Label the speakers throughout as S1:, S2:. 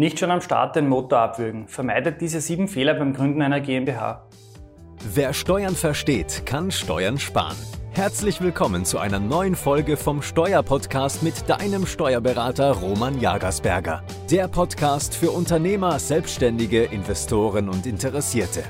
S1: Nicht schon am Start den Motor abwürgen. Vermeidet diese sieben Fehler beim Gründen einer GmbH.
S2: Wer Steuern versteht, kann Steuern sparen. Herzlich willkommen zu einer neuen Folge vom Steuerpodcast mit deinem Steuerberater Roman Jagersberger. Der Podcast für Unternehmer, Selbstständige, Investoren und Interessierte.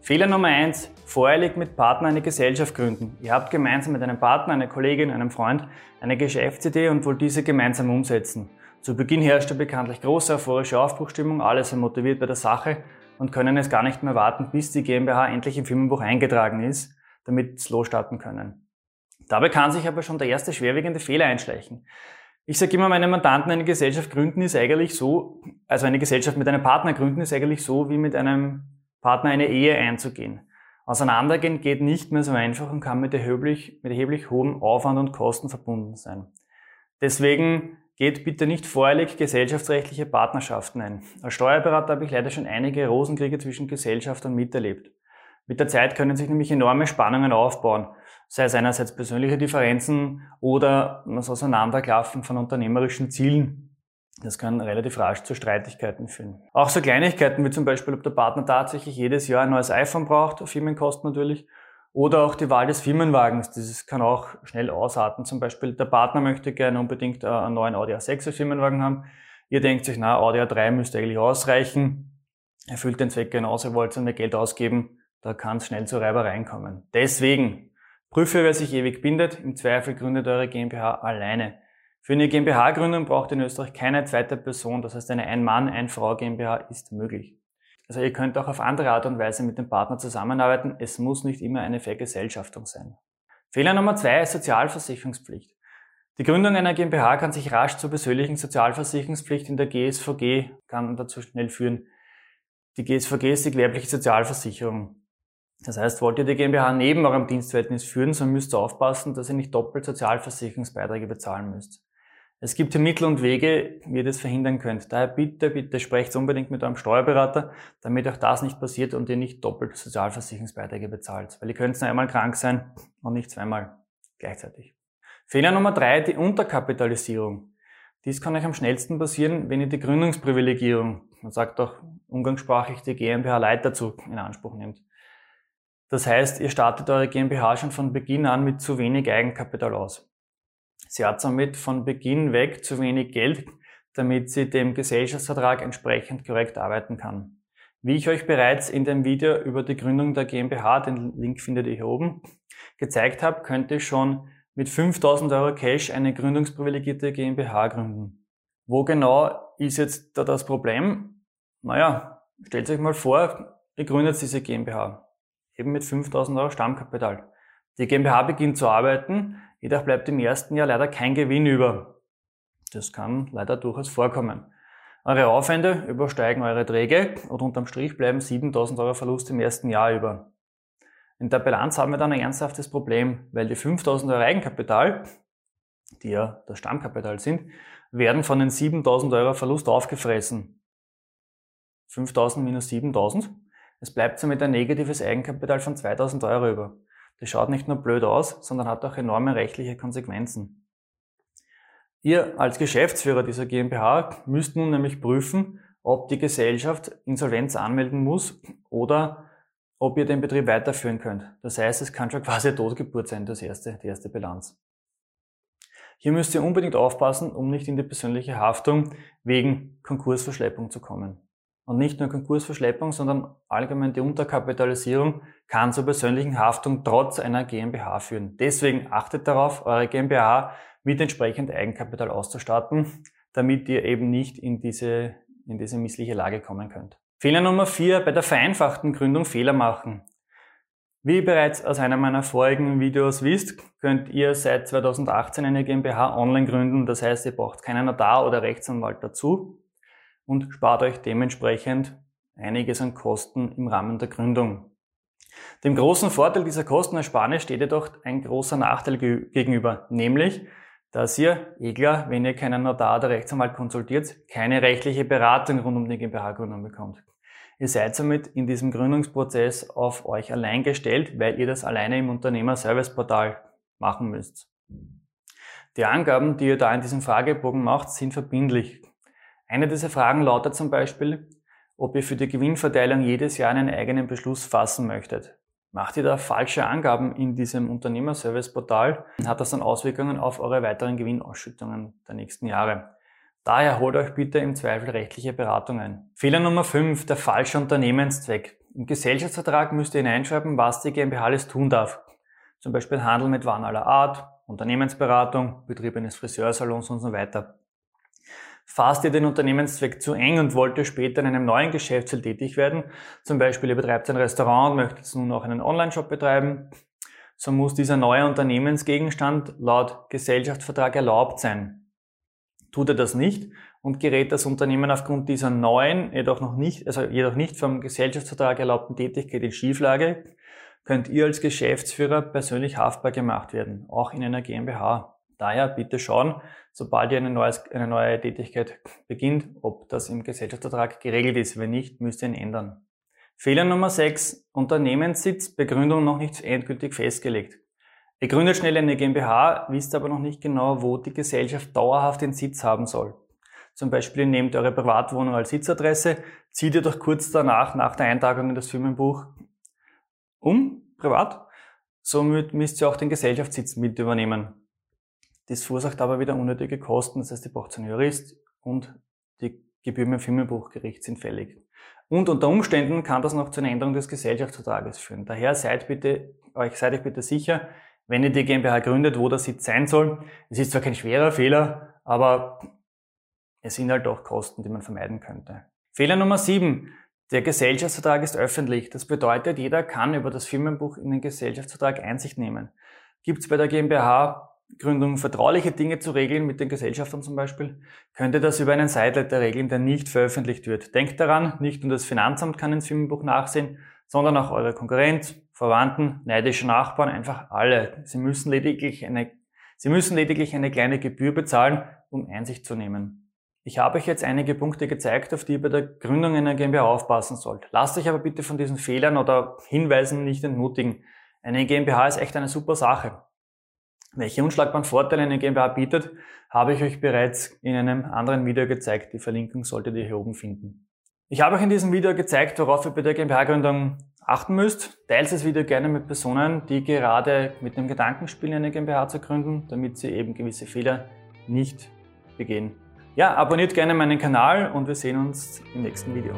S1: Fehler Nummer eins: Voreilig mit Partner eine Gesellschaft gründen. Ihr habt gemeinsam mit einem Partner, einer Kollegin, einem Freund eine Geschäftsidee und wollt diese gemeinsam umsetzen. Zu Beginn herrschte bekanntlich große euphorische Aufbruchstimmung, alle sind motiviert bei der Sache und können es gar nicht mehr warten, bis die GmbH endlich im Firmenbuch eingetragen ist, damit es losstarten können. Dabei kann sich aber schon der erste schwerwiegende Fehler einschleichen. Ich sage immer meinen Mandanten, eine Gesellschaft gründen ist eigentlich so, also eine Gesellschaft mit einem Partner gründen ist eigentlich so, wie mit einem Partner eine Ehe einzugehen. Auseinandergehen geht nicht mehr so einfach und kann mit erheblich, mit erheblich hohem Aufwand und Kosten verbunden sein. Deswegen Geht bitte nicht voreilig gesellschaftsrechtliche Partnerschaften ein. Als Steuerberater habe ich leider schon einige Rosenkriege zwischen Gesellschaft und miterlebt. Mit der Zeit können sich nämlich enorme Spannungen aufbauen, sei es einerseits persönliche Differenzen oder das Auseinanderklaffen von unternehmerischen Zielen. Das kann relativ rasch zu Streitigkeiten führen. Auch so Kleinigkeiten wie zum Beispiel, ob der Partner tatsächlich jedes Jahr ein neues iPhone braucht, auf Firmenkosten natürlich, oder auch die Wahl des Firmenwagens, das kann auch schnell ausarten. Zum Beispiel der Partner möchte gerne unbedingt äh, einen neuen Audi A6 als Firmenwagen haben. Ihr denkt sich, na, Audi A3 müsste eigentlich ausreichen. Erfüllt den Zweck genauso, ihr wollt mehr Geld ausgeben. Da kann es schnell zu Reibereien kommen. Deswegen, prüfe, wer sich ewig bindet. Im Zweifel gründet eure GmbH alleine. Für eine GmbH-Gründung braucht in Österreich keine zweite Person. Das heißt, eine Ein-Mann, Ein-Frau GmbH ist möglich. Also ihr könnt auch auf andere Art und Weise mit dem Partner zusammenarbeiten. Es muss nicht immer eine Vergesellschaftung sein. Fehler Nummer zwei ist Sozialversicherungspflicht. Die Gründung einer GmbH kann sich rasch zur persönlichen Sozialversicherungspflicht in der GSVG, kann dazu schnell führen. Die GSVG ist die gewerbliche Sozialversicherung. Das heißt, wollt ihr die GmbH neben eurem Dienstverhältnis führen, so müsst ihr aufpassen, dass ihr nicht doppelt Sozialversicherungsbeiträge bezahlen müsst. Es gibt hier Mittel und Wege, wie ihr das verhindern könnt. Daher bitte, bitte sprecht unbedingt mit eurem Steuerberater, damit auch das nicht passiert und ihr nicht doppelt Sozialversicherungsbeiträge bezahlt. Weil ihr könnt nur einmal krank sein und nicht zweimal gleichzeitig. Fehler Nummer drei, die Unterkapitalisierung. Dies kann euch am schnellsten passieren, wenn ihr die Gründungsprivilegierung, man sagt auch umgangssprachlich die GmbH Light dazu, in Anspruch nehmt. Das heißt, ihr startet eure GmbH schon von Beginn an mit zu wenig Eigenkapital aus. Sie hat somit von Beginn weg zu wenig Geld, damit sie dem Gesellschaftsvertrag entsprechend korrekt arbeiten kann. Wie ich euch bereits in dem Video über die Gründung der GmbH, den Link findet ihr hier oben, gezeigt habe, könnt ihr schon mit 5000 Euro Cash eine gründungsprivilegierte GmbH gründen. Wo genau ist jetzt da das Problem? Naja, stellt euch mal vor, ihr gründet diese GmbH. Eben mit 5000 Euro Stammkapital. Die GmbH beginnt zu arbeiten, Jedoch bleibt im ersten Jahr leider kein Gewinn über. Das kann leider durchaus vorkommen. Eure Aufwände übersteigen eure Erträge und unterm Strich bleiben 7000 Euro Verlust im ersten Jahr über. In der Bilanz haben wir dann ein ernsthaftes Problem, weil die 5000 Euro Eigenkapital, die ja das Stammkapital sind, werden von den 7000 Euro Verlust aufgefressen. 5000 minus 7000. Es bleibt somit ein negatives Eigenkapital von 2000 Euro über. Das schaut nicht nur blöd aus, sondern hat auch enorme rechtliche Konsequenzen. Ihr als Geschäftsführer dieser GmbH müsst nun nämlich prüfen, ob die Gesellschaft Insolvenz anmelden muss oder ob ihr den Betrieb weiterführen könnt. Das heißt, es kann schon quasi Totgeburt sein, das erste, die erste Bilanz. Hier müsst ihr unbedingt aufpassen, um nicht in die persönliche Haftung wegen Konkursverschleppung zu kommen. Und nicht nur Konkursverschleppung, sondern allgemein die Unterkapitalisierung kann zur persönlichen Haftung trotz einer GmbH führen. Deswegen achtet darauf, eure GmbH mit entsprechend Eigenkapital auszustatten, damit ihr eben nicht in diese, in diese missliche Lage kommen könnt. Fehler Nummer vier: bei der vereinfachten Gründung Fehler machen. Wie ihr bereits aus einem meiner vorigen Videos wisst, könnt ihr seit 2018 eine GmbH online gründen. Das heißt, ihr braucht keinen Notar oder Rechtsanwalt dazu und spart euch dementsprechend einiges an Kosten im Rahmen der Gründung. Dem großen Vorteil dieser Kostenersparnis steht jedoch ein großer Nachteil gegenüber, nämlich, dass ihr, Egler, wenn ihr keinen Notar oder Rechtsanwalt konsultiert, keine rechtliche Beratung rund um die GmbH-Gründung bekommt. Ihr seid somit in diesem Gründungsprozess auf euch allein gestellt, weil ihr das alleine im Unternehmer-Service-Portal machen müsst. Die Angaben, die ihr da in diesem Fragebogen macht, sind verbindlich. Eine dieser Fragen lautet zum Beispiel, ob ihr für die Gewinnverteilung jedes Jahr einen eigenen Beschluss fassen möchtet. Macht ihr da falsche Angaben in diesem Unternehmerservice-Portal, hat das dann Auswirkungen auf eure weiteren Gewinnausschüttungen der nächsten Jahre. Daher holt euch bitte im Zweifel rechtliche Beratung ein. Fehler Nummer 5, der falsche Unternehmenszweck. Im Gesellschaftsvertrag müsst ihr hineinschreiben, was die GmbH alles tun darf. Zum Beispiel Handel mit Waren aller Art, Unternehmensberatung, Betrieb eines Friseursalons und so weiter. Fasst ihr den Unternehmenszweck zu eng und wollt ihr später in einem neuen Geschäftsfeld tätig werden, zum Beispiel ihr betreibt ein Restaurant und möchtet nun auch einen Online-Shop betreiben, so muss dieser neue Unternehmensgegenstand laut Gesellschaftsvertrag erlaubt sein. Tut er das nicht und gerät das Unternehmen aufgrund dieser neuen, jedoch noch nicht, also jedoch nicht vom Gesellschaftsvertrag erlaubten Tätigkeit in Schieflage, könnt ihr als Geschäftsführer persönlich haftbar gemacht werden, auch in einer GmbH. Daher bitte schauen, sobald ihr eine, neues, eine neue Tätigkeit beginnt, ob das im Gesellschaftsvertrag geregelt ist. Wenn nicht, müsst ihr ihn ändern. Fehler Nummer 6. Unternehmenssitz, Begründung noch nicht endgültig festgelegt. Ihr gründet schnell eine GmbH, wisst aber noch nicht genau, wo die Gesellschaft dauerhaft den Sitz haben soll. Zum Beispiel ihr nehmt eure Privatwohnung als Sitzadresse, zieht ihr doch kurz danach, nach der Eintragung in das Firmenbuch, um, privat. Somit müsst ihr auch den Gesellschaftssitz mit übernehmen. Das verursacht aber wieder unnötige Kosten, das heißt, ihr braucht einen Jurist und die Gebühren im Firmenbuchgericht sind fällig. Und unter Umständen kann das noch zu einer Änderung des Gesellschaftsvertrages führen. Daher seid bitte, euch seid euch bitte sicher, wenn ihr die GmbH gründet, wo der Sitz sein soll. Es ist zwar kein schwerer Fehler, aber es sind halt doch Kosten, die man vermeiden könnte. Fehler Nummer sieben: Der Gesellschaftsvertrag ist öffentlich. Das bedeutet, jeder kann über das Firmenbuch in den Gesellschaftsvertrag Einsicht nehmen. Gibt es bei der GmbH Gründung vertrauliche Dinge zu regeln, mit den Gesellschaftern zum Beispiel, könnte das über einen Sideletter regeln, der nicht veröffentlicht wird. Denkt daran, nicht nur das Finanzamt kann ins Firmenbuch nachsehen, sondern auch eure Konkurrenz, Verwandten, neidische Nachbarn, einfach alle. Sie müssen lediglich eine, sie müssen lediglich eine kleine Gebühr bezahlen, um Einsicht zu nehmen. Ich habe euch jetzt einige Punkte gezeigt, auf die ihr bei der Gründung einer GmbH aufpassen sollt. Lasst euch aber bitte von diesen Fehlern oder Hinweisen nicht entmutigen. Eine GmbH ist echt eine super Sache. Welche unschlagbaren Vorteile eine GmbH bietet, habe ich euch bereits in einem anderen Video gezeigt. Die Verlinkung solltet ihr hier oben finden. Ich habe euch in diesem Video gezeigt, worauf ihr bei der GmbH-Gründung achten müsst. Teilt das Video gerne mit Personen, die gerade mit dem Gedanken spielen, eine GmbH zu gründen, damit sie eben gewisse Fehler nicht begehen. Ja, abonniert gerne meinen Kanal und wir sehen uns im nächsten Video.